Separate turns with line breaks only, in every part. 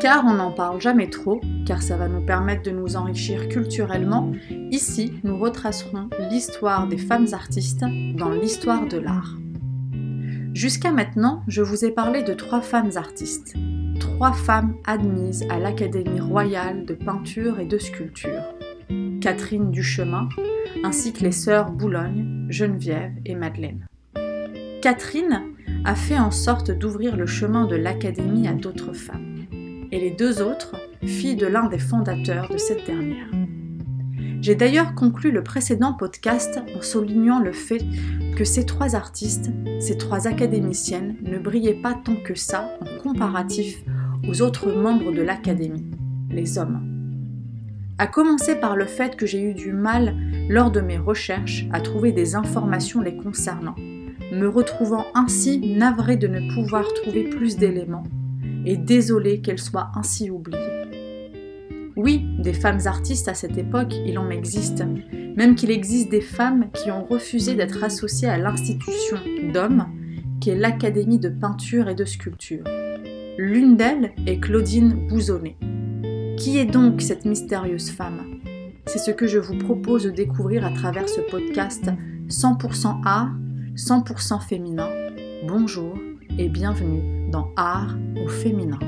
Car on n'en parle jamais trop, car ça va nous permettre de nous enrichir culturellement, ici nous retracerons l'histoire des femmes artistes dans l'histoire de l'art. Jusqu'à maintenant, je vous ai parlé de trois femmes artistes, trois femmes admises à l'Académie royale de peinture et de sculpture. Catherine Duchemin, ainsi que les sœurs Boulogne, Geneviève et Madeleine. Catherine a fait en sorte d'ouvrir le chemin de l'Académie à d'autres femmes, et les deux autres, filles de l'un des fondateurs de cette dernière. J'ai d'ailleurs conclu le précédent podcast en soulignant le fait que ces trois artistes, ces trois académiciennes, ne brillaient pas tant que ça en comparatif aux autres membres de l'Académie, les hommes. À commencer par le fait que j'ai eu du mal lors de mes recherches à trouver des informations les concernant, me retrouvant ainsi navrée de ne pouvoir trouver plus d'éléments, et désolée qu'elles soient ainsi oubliées. Oui, des femmes artistes à cette époque, il en existe, même qu'il existe des femmes qui ont refusé d'être associées à l'institution d'hommes, qui est l'Académie de peinture et de sculpture. L'une d'elles est Claudine Bouzonnet. Qui est donc cette mystérieuse femme? C'est ce que je vous propose de découvrir à travers ce podcast 100% art, 100% féminin. Bonjour et bienvenue dans Art au féminin.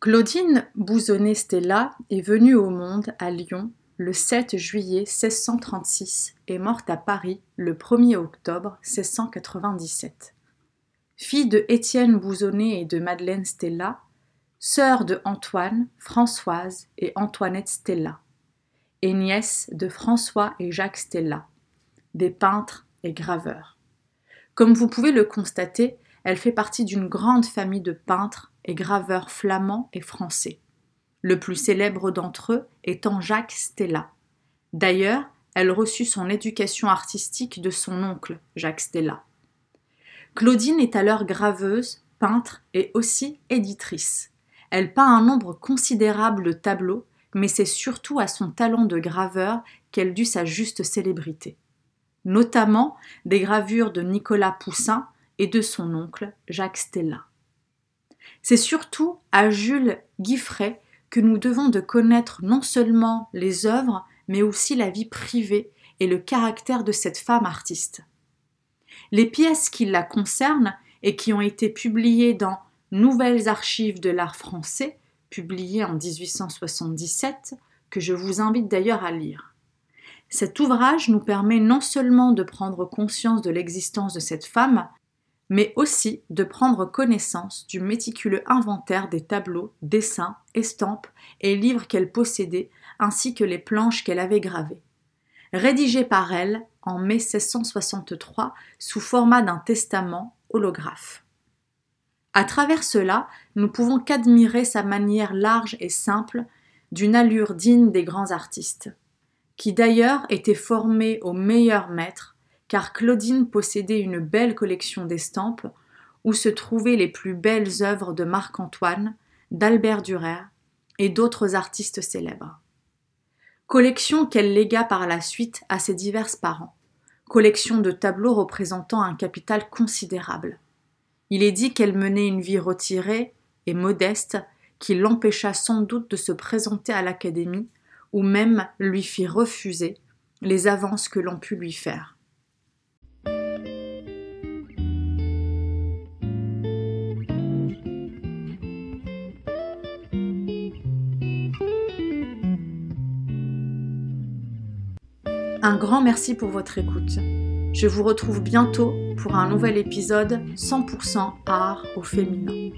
Claudine Bouzonnet-Stella est venue au monde à Lyon le 7 juillet 1636 et morte à Paris le 1er octobre 1697. Fille de Étienne Bouzonnet et de Madeleine Stella, sœur de Antoine, Françoise et Antoinette Stella, et nièce de François et Jacques Stella, des peintres et graveurs. Comme vous pouvez le constater, elle fait partie d'une grande famille de peintres et graveurs flamands et français le plus célèbre d'entre eux étant Jacques Stella. D'ailleurs, elle reçut son éducation artistique de son oncle, Jacques Stella. Claudine est alors graveuse, peintre et aussi éditrice. Elle peint un nombre considérable de tableaux, mais c'est surtout à son talent de graveur qu'elle dut sa juste célébrité. Notamment des gravures de Nicolas Poussin et de son oncle, Jacques Stella. C'est surtout à Jules Guiffret que nous devons de connaître non seulement les œuvres, mais aussi la vie privée et le caractère de cette femme artiste. Les pièces qui la concernent et qui ont été publiées dans Nouvelles archives de l'art français, publiées en 1877, que je vous invite d'ailleurs à lire. Cet ouvrage nous permet non seulement de prendre conscience de l'existence de cette femme, mais aussi de prendre connaissance du méticuleux inventaire des tableaux, dessins, estampes et livres qu'elle possédait, ainsi que les planches qu'elle avait gravées. Rédigé par elle en mai 1663 sous format d'un testament holographe. À travers cela, nous pouvons qu'admirer sa manière large et simple, d'une allure digne des grands artistes, qui d'ailleurs était formé au meilleur maître car Claudine possédait une belle collection d'estampes où se trouvaient les plus belles œuvres de Marc-Antoine, d'Albert Dürer et d'autres artistes célèbres. Collection qu'elle légua par la suite à ses divers parents, collection de tableaux représentant un capital considérable. Il est dit qu'elle menait une vie retirée et modeste qui l'empêcha sans doute de se présenter à l'Académie, ou même lui fit refuser les avances que l'on put lui faire. Un grand merci pour votre écoute. Je vous retrouve bientôt pour un nouvel épisode 100% art au féminin.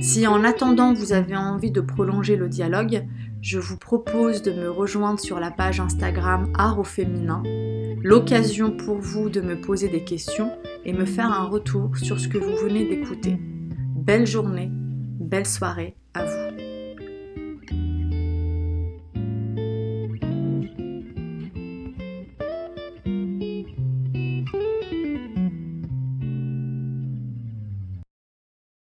Si en attendant vous avez envie de prolonger le dialogue, je vous propose de me rejoindre sur la page Instagram Art au féminin, l'occasion pour vous de me poser des questions et me faire un retour sur ce que vous venez d'écouter. Belle journée, belle soirée à vous.